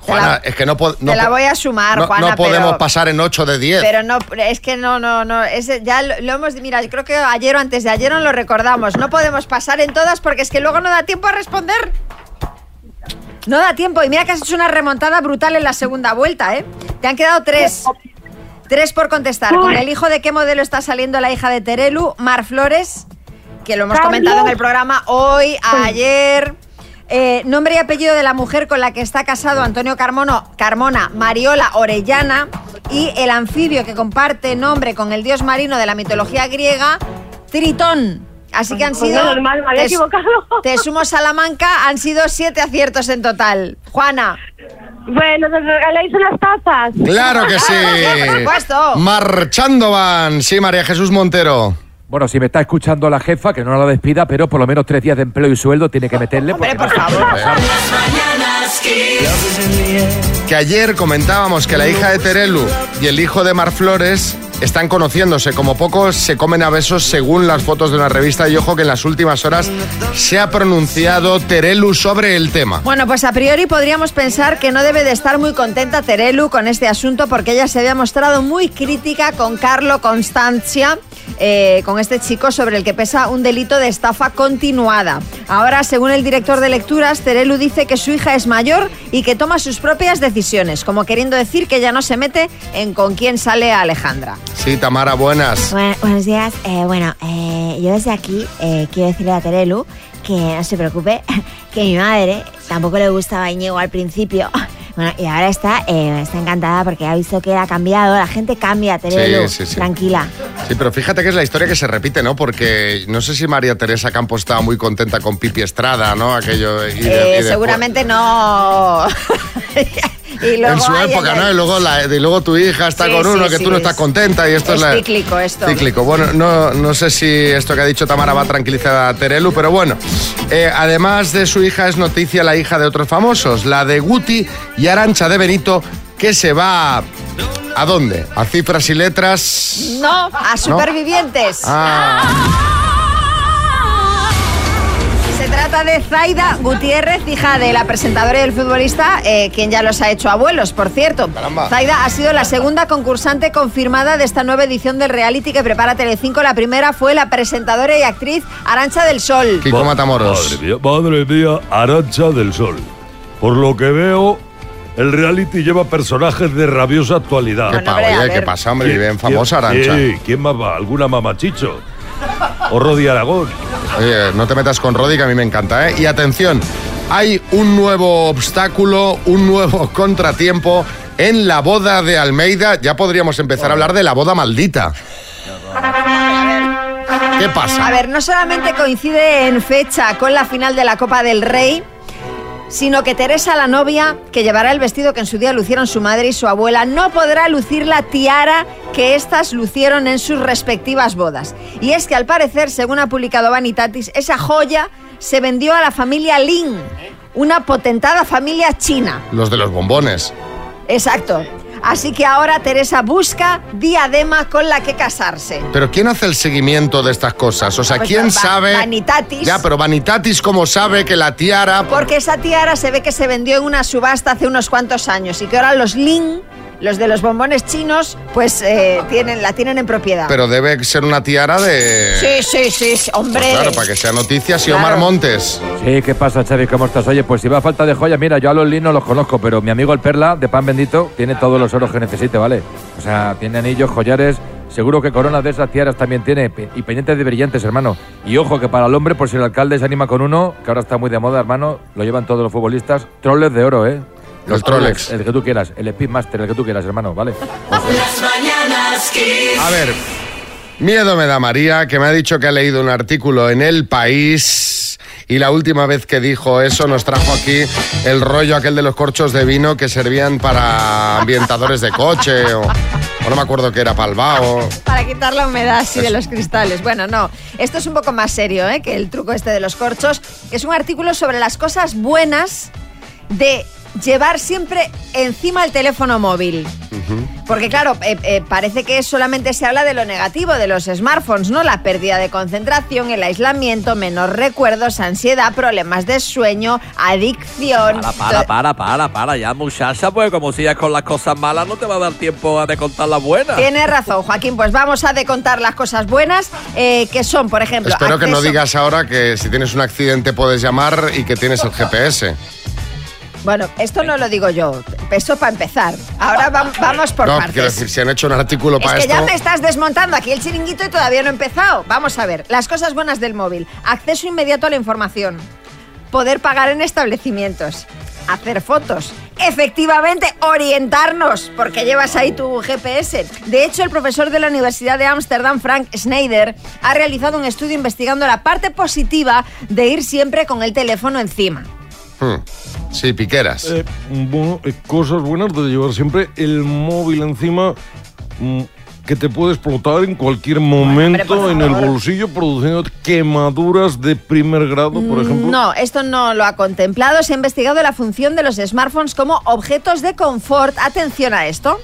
Juana, es que no, no Te la voy a sumar, no- Juana, no podemos pero- pasar en 8 de 10. Pero no, es que no, no, no. ya lo, lo hemos. Mira, yo creo que ayer o antes de ayer nos lo recordamos. No podemos pasar en todas porque es que luego no da tiempo a responder. No da tiempo. Y mira que has hecho una remontada brutal en la segunda vuelta, ¿eh? Te han quedado tres. Tres por contestar. ¿Con el hijo de qué modelo está saliendo la hija de Terelu? Mar Flores, que lo hemos Carlos. comentado en el programa hoy, ayer. Eh, nombre y apellido de la mujer con la que está casado Antonio Carmono, Carmona, Mariola Orellana. Y el anfibio que comparte nombre con el dios marino de la mitología griega, Tritón. Así que han Pues sido. menos mal, me había te- equivocado. Te sumo Salamanca, han sido siete aciertos en total. Juana. Bueno, nos regaláis unas tazas. Claro que sí. por supuesto. Marchando van. Sí, María Jesús Montero. Bueno, si me está escuchando la jefa, que no la despida, pero por lo menos tres días de empleo y sueldo tiene que meterle. Hombre, por favor. Que ayer comentábamos que la hija de Terelu y el hijo de Mar Flores están conociéndose. Como poco se comen a besos según las fotos de una revista. Y ojo que en las últimas horas se ha pronunciado Terelu sobre el tema. Bueno, pues a priori podríamos pensar que no debe de estar muy contenta Terelu con este asunto porque ella se había mostrado muy crítica con Carlo Constancia, eh, con este chico sobre el que pesa un delito de estafa continuada. Ahora, según el director de lecturas, Terelu dice que su hija es mayor y que toma sus propias decisiones, como queriendo decir que ya no se mete en con quién sale Alejandra. Sí, Tamara, buenas. Bueno, buenos días. Eh, bueno, eh, yo desde aquí eh, quiero decirle a Terelu que no se preocupe, que mi madre tampoco le gustaba Íñigo al principio. Bueno, y ahora está, eh, está encantada porque ha visto que ha cambiado. La gente cambia, Terelu. Sí, sí, sí. Tranquila. Sí, pero fíjate que es la historia que se repite, ¿no? Porque no sé si María Teresa Campos estaba muy contenta con Pipi Estrada, ¿no? Aquello. y de- Eh, y seguramente no. y luego en su época, ¿no? Y luego, la- y luego tu hija está Sí, con sí, uno que sí, tú no es- estás contenta y esto es, es la... cíclico esto. Cíclico. Bueno, no, no sé si esto que ha dicho Tamara va a tranquilizar a Terelu, pero bueno. Eh, además de su hija, es noticia la hija de otros famosos, la de Guti y Arancha de Benito, que se va... ¿A dónde? ¿A cifras y letras? No, a supervivientes. Ah. Se trata de Zaida Gutiérrez, hija de la presentadora y del futbolista, eh, quien ya los ha hecho abuelos, por cierto. Zaida ha sido la segunda concursante confirmada de esta nueva edición del reality que prepara Telecinco. La primera fue la presentadora y actriz Arancha del Sol. Kiko Matamoros. Madre mía, madre mía, Arancha del Sol. Por lo que veo, el reality lleva personajes de rabiosa actualidad. ¿Qué, pa- oye, ¿qué pasa, hombre? ¿Quién- Bien famosa Arancha. Sí, ¿quién más va? ¿Alguna mamachicho? ¿O Rodi Aragón? Oye, no te metas con Rodi, que a mí me encanta, ¿eh? Y atención, hay un nuevo obstáculo, un nuevo contratiempo en la boda de Almeida. Ya podríamos empezar a hablar de la boda maldita. ¿Qué pasa? A ver, no solamente coincide en fecha con la final de la Copa del Rey, sino que Teresa, la novia, que llevará el vestido que en su día lucieron su madre y su abuela, no podrá lucir la tiara que éstas lucieron en sus respectivas bodas. Y es que al parecer, según ha publicado Vanitatis, esa joya se vendió a la familia Lin, una potentada familia china. Los de los bombones. Exacto. Así que ahora Teresa busca diadema con la que casarse. Pero ¿quién hace el seguimiento de estas cosas? O sea, Pues ¿quién va- sabe? Vanitatis. Ya, pero Vanitatis, ¿cómo sabe que la tiara... Porque esa tiara se ve que se vendió en una subasta hace unos cuantos años y que ahora los Lin, los de los bombones chinos, pues eh, tienen, la tienen en propiedad. Pero debe ser una tiara de... Sí, sí, sí, sí, hombre. Pues claro, para que sea noticia, si Claro. Omar Montes. Sí, ¿qué pasa, Xavi? ¿Cómo estás? Oye, pues si va a falta de joyas, mira, yo a los Lin no los conozco, pero mi amigo el Perla, de Pan Bendito, tiene todos los oros que necesite, ¿vale? O sea, tiene anillos, collares, seguro que coronas de esas tiaras también tiene, y pendientes de brillantes, hermano. Y ojo, que para el hombre, por si el alcalde se anima con uno, que ahora está muy de moda, hermano, lo llevan todos los futbolistas, troles de oro, ¿eh? El Trolex. El que tú quieras, el Speedmaster, el que tú quieras, hermano, ¿vale? Las mañanas Kiss. A ver, miedo me da María, que me ha dicho que ha leído un artículo en El País y la última vez que dijo eso nos trajo aquí el rollo aquel de los corchos de vino que servían para ambientadores de coche o, o no me acuerdo qué era, palbao. Para quitar la humedad así de los cristales. Bueno, no. Esto es un poco más serio ¿eh? que el truco este de los corchos. Es un artículo sobre las cosas buenas de llevar siempre encima el teléfono móvil. Porque claro, eh, eh, parece que solamente se habla de lo negativo de los smartphones, ¿no? La pérdida de concentración, el aislamiento, menos recuerdos, ansiedad, problemas de sueño, adicción. Para, para, para, para, para, ya muchacha, pues como sigas con las cosas malas no te va a dar tiempo a de contar las buenas. Tienes razón, Joaquín. Pues vamos a decontar las cosas buenas, eh, que son, por ejemplo, Espero que no digas ahora que si tienes un accidente puedes llamar y que tienes el GPS. Bueno, esto no lo digo yo. Esto para empezar. Ahora vam- vamos por no, partes. quiero decir, si han hecho un artículo Es para que esto... ya me estás desmontando aquí el chiringuito y todavía no he empezado. Vamos a ver, las cosas buenas del móvil. Acceso inmediato a la información. Poder pagar en establecimientos. Hacer fotos. Efectivamente, orientarnos, porque llevas ahí tu GPS. De hecho, el profesor de la Universidad de Ámsterdam, Frank Schneider, ha realizado un estudio investigando la parte positiva de ir siempre con el teléfono encima. Hmm. Sí, piqueras. Eh, bueno, eh, cosas buenas de llevar siempre el móvil encima mm, que te puede explotar en cualquier momento en el bolsillo produciendo quemaduras de primer grado, por ejemplo. No, esto no lo ha contemplado. Se ha investigado la función de los smartphones como objetos de confort. Atención a esto.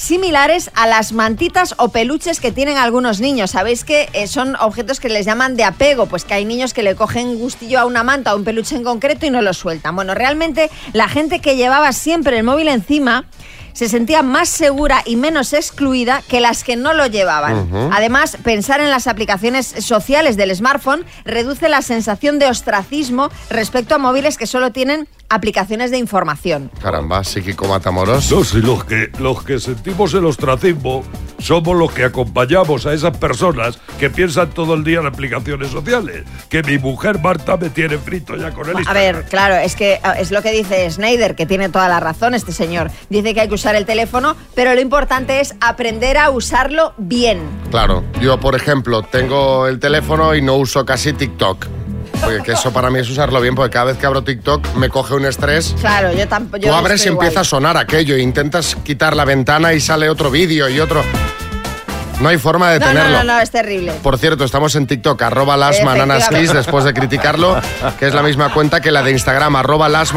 Similares a las mantitas o peluches que tienen algunos niños. Sabéis que eh, son objetos que les llaman de apego, pues que hay niños que le cogen gustillo a una manta o un peluche en concreto y no lo sueltan. Bueno, realmente la gente que llevaba siempre el móvil encima se sentía más segura y menos excluida que las que no lo llevaban. Ujú. Además, pensar en las aplicaciones sociales del smartphone reduce la sensación de ostracismo respecto a móviles que solo tienen aplicaciones de información. Caramba, psíquico matamoros. No, si los que, los que sentimos el ostracismo somos los que acompañamos a esas personas que piensan todo el día en aplicaciones sociales. Que mi mujer Marta me tiene frito ya con el A Instagram. ver, claro, es que ah, es lo que dice Schneider, que tiene toda la razón este señor. Dice que hay que usar el teléfono, pero lo importante es aprender a usarlo bien. Claro, yo por ejemplo tengo el teléfono y no uso casi TikTok. Porque que eso para mí es usarlo bien, porque cada vez que abro TikTok me coge un estrés. Claro, yo tampoco. Tú abres y empieza a sonar aquello, e intentas quitar la ventana y sale otro vídeo y otro. No hay forma de No, no, tenerlo. no, no, es terrible. Por cierto, estamos en TikTok, arroba las después de criticarlo, que es la misma cuenta que la de Instagram, arroba las.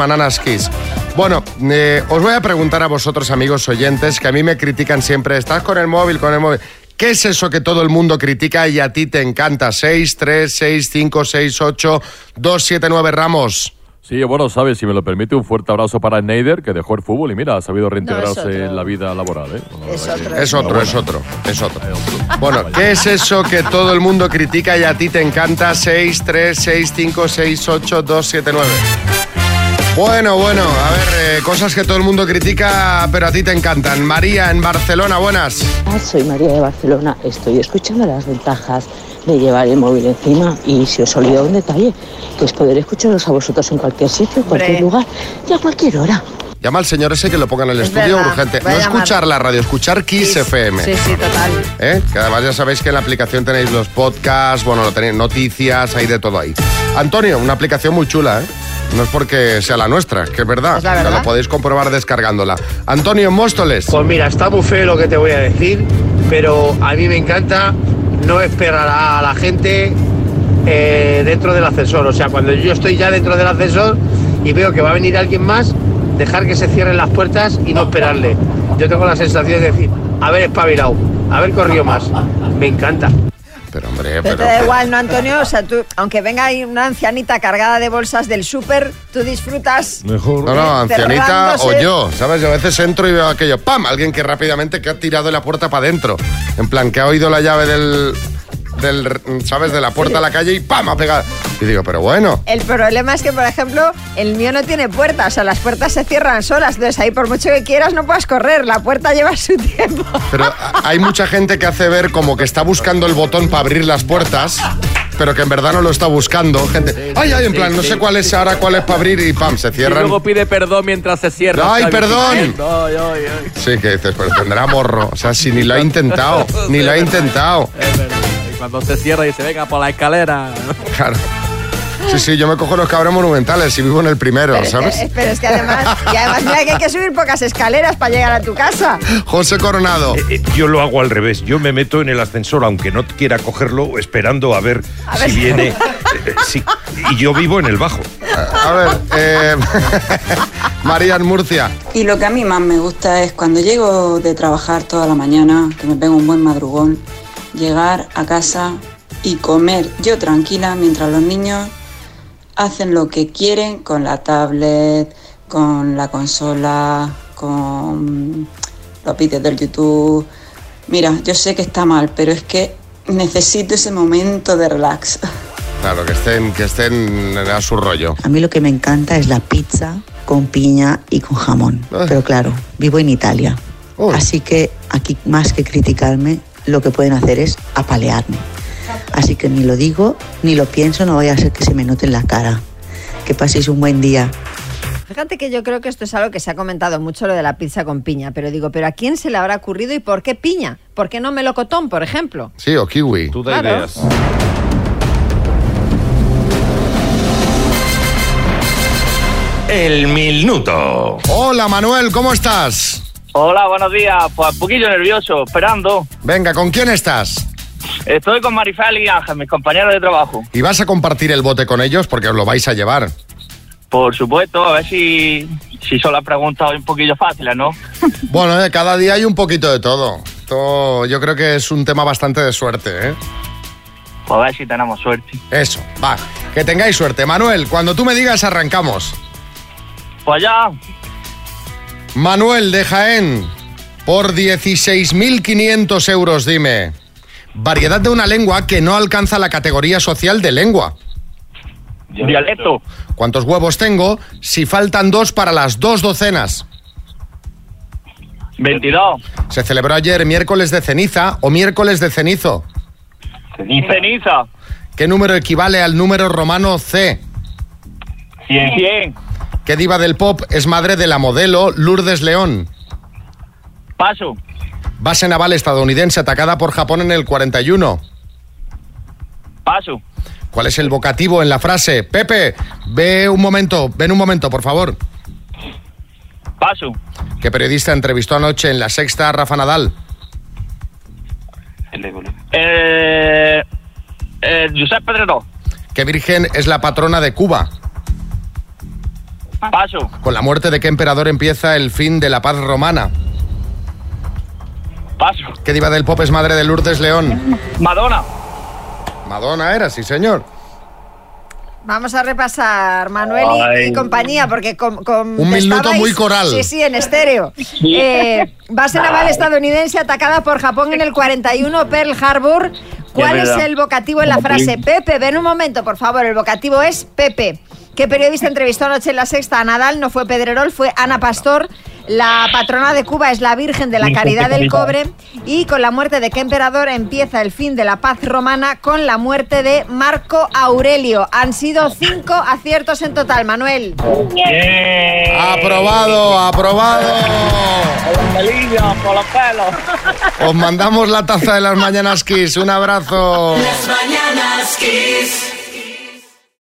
Bueno, eh, os voy a preguntar a vosotros, amigos oyentes, que a mí me critican siempre, estás con el móvil, con el móvil. ¿Qué es eso que todo el mundo critica y a ti te encanta? 6, 3, 6, 5, 6, 8, 2, 7, 9 ramos. Sí, bueno, sabes, si me lo permite, un fuerte abrazo para Schneider, que dejó el fútbol y mira, ha sabido reintegrarse otro. en la vida laboral. ¿eh? Bueno, Es la verdad otro, Es otro, es otro, es otro. Bueno, ¿qué es eso que todo el mundo critica y a ti te encanta? 6, 3, 6, 5, 6, 8, 2, 7, 9. Bueno, bueno, a ver, eh, cosas que todo el mundo critica, pero a ti te encantan. María, en Barcelona, buenas. Ah, Soy María de Barcelona. Estoy escuchando las ventajas de llevar el móvil encima y si os olvidado un detalle, que es poder escucharos a vosotros en cualquier sitio, en cualquier Hombre. lugar y a cualquier hora. Llama al señor ese que lo ponga en el Es estudio verdad, urgente. No escuchar la radio, escuchar Kiss FM. Sí, sí, total. ¿Eh? Que además ya sabéis que en la aplicación tenéis los podcasts, bueno, lo tenéis noticias, hay de todo ahí. Antonio, una aplicación muy chula, ¿eh? No es porque sea la nuestra, que es verdad. Es la O sea, verdad. lo podéis comprobar descargándola. Antonio, Móstoles. Pues mira, está muy feo lo que te voy a decir, pero a mí me encanta no esperar a la gente eh, dentro del ascensor. O sea, cuando yo estoy ya dentro del ascensor y veo que va a venir alguien más, dejar que se cierren las puertas y no esperarle. Yo tengo la sensación de decir, haber espabilado, haber corrido más. Me encanta. Pero hombre, Pero te da igual, ¿no, Antonio? O sea, tú, aunque venga ahí una ancianita cargada de bolsas del súper, tú disfrutas. Mejor. No, no, ancianita o yo, ¿sabes? Yo a veces entro y veo aquello, ¡pam! Alguien que rápidamente que ha tirado la puerta para adentro. En plan, que ha oído la llave del, del ¿sabes? De la puerta a la calle y ¡pam! ha pegado. Y digo, pero bueno. El problema es que, por ejemplo, el mío no tiene puerta, o sea, las puertas se cierran solas, entonces ahí por mucho que quieras no puedes correr, la puerta lleva su tiempo. Pero hay mucha gente que hace ver como que está buscando el botón para abrir las puertas, pero que en verdad no lo está buscando. Gente, ay, ay, en plan, no sé cuál es ahora, cuál es para abrir y ¡pam! Se Y cierran. luego pide perdón mientras se cierra. ¡Ay, perdón! Ay, ay, ay. Sí, que dices, pero tendrá morro. O sea, si ni lo ha intentado, ni lo ha intentado. Es verdad. Cuando se cierra y se venga por la escalera. Claro. Sí, sí, yo me cojo los cabros monumentales y vivo en el primero, Pero es, ¿sabes? que, pero es que además, y además mira que hay que subir pocas escaleras para llegar a tu casa. José Coronado. Eh, yo lo hago al revés. Yo me meto en el ascensor, aunque no quiera cogerlo, esperando a ver si viene. eh, eh, sí. Y yo vivo en el bajo. A ver, eh, María en Murcia. Y lo que a mí más me gusta es cuando llego de trabajar toda la mañana, que me pego un buen madrugón, llegar a casa y comer yo tranquila mientras los niños hacen lo que quieren con la tablet, con la consola, con los vídeos del YouTube. Mira, yo sé que está mal, pero es que necesito ese momento de relax. Claro, que estén, que estén a su rollo. A mí lo que me encanta es la pizza con piña y con jamón. Pero claro, vivo en Italia. Así que aquí más que criticarme, lo que pueden hacer es apalearme. Así que ni lo digo, ni lo pienso, no vaya a ser que se me note en la cara. Que paséis un buen día. Fíjate que yo creo que esto es algo que se ha comentado mucho lo de la pizza con piña, pero digo, ¿pero a quién se le habrá ocurrido y por qué piña? ¿Por qué no melocotón, por ejemplo? Sí, o kiwi. Tú da Claro. ideas. El minuto. Hola Manuel, ¿cómo estás? Hola, buenos días. Pues un poquillo nervioso, esperando. Venga, ¿con quién estás? Estoy con Marifel y Ángel, mis compañeros de trabajo. ¿Y vas a compartir el bote con ellos? Porque os lo vais a llevar. Por supuesto, a ver si, si son las preguntas hoy un poquillo fáciles, ¿no? Bueno, eh, cada día hay un poquito de todo. Yo creo que es un tema bastante de suerte, ¿eh? Pues a ver si tenemos suerte. Eso, va. Que tengáis suerte. Manuel, cuando tú me digas arrancamos. Pues ya, Manuel de Jaén, por 16.500 euros, dime. Variedad de una lengua que no alcanza la categoría social de lengua. dialecto, ¿Cuántos huevos tengo si faltan dos para las dos docenas? 22. Se celebró ayer miércoles de ceniza o miércoles de cenizo. Ceniza, ¿Qué número equivale al número romano C? 100. 100. ¿Qué diva del pop es madre de la modelo Lourdes León? Paso, Base naval estadounidense atacada por Japón en el 41. paso. ¿Cuál es el vocativo en la frase? Pepe, ve un momento, ven un momento, por favor. Paso, ¿Qué periodista entrevistó anoche en la sexta a Rafa Nadal? eh, eh, Josep Pedrero, ¿Qué virgen es la patrona de Cuba? Paso, ¿Con la muerte de qué emperador empieza el fin de la paz romana? paso. ¿Qué diva del pop es madre de Lourdes León? Madonna, Madonna era, sí señor. Vamos a repasar, Manuel y- compañía, porque con, con- Un minuto muy coral. Sí, sí, en estéreo. Eh, base naval estadounidense atacada por Japón en el 41, Pearl Harbor. ¿Cuál es el vocativo en la frase? Pepe, ven un momento, por favor. El vocativo es Pepe. ¿Qué periodista entrevistó anoche en la sexta a Nadal? No fue Pedrerol, fue Ana Pastor. La patrona de Cuba es la Virgen de la Caridad de del. Cobre y con la muerte de qué emperador empieza el fin de la paz romana con la muerte de Marco Aurelio. Han sido cinco aciertos en total, Manuel. Aprobado, aprobado. por los pelos. Os mandamos la taza de las mañanas Kiss. Un abrazo. Las mañanas Kiss.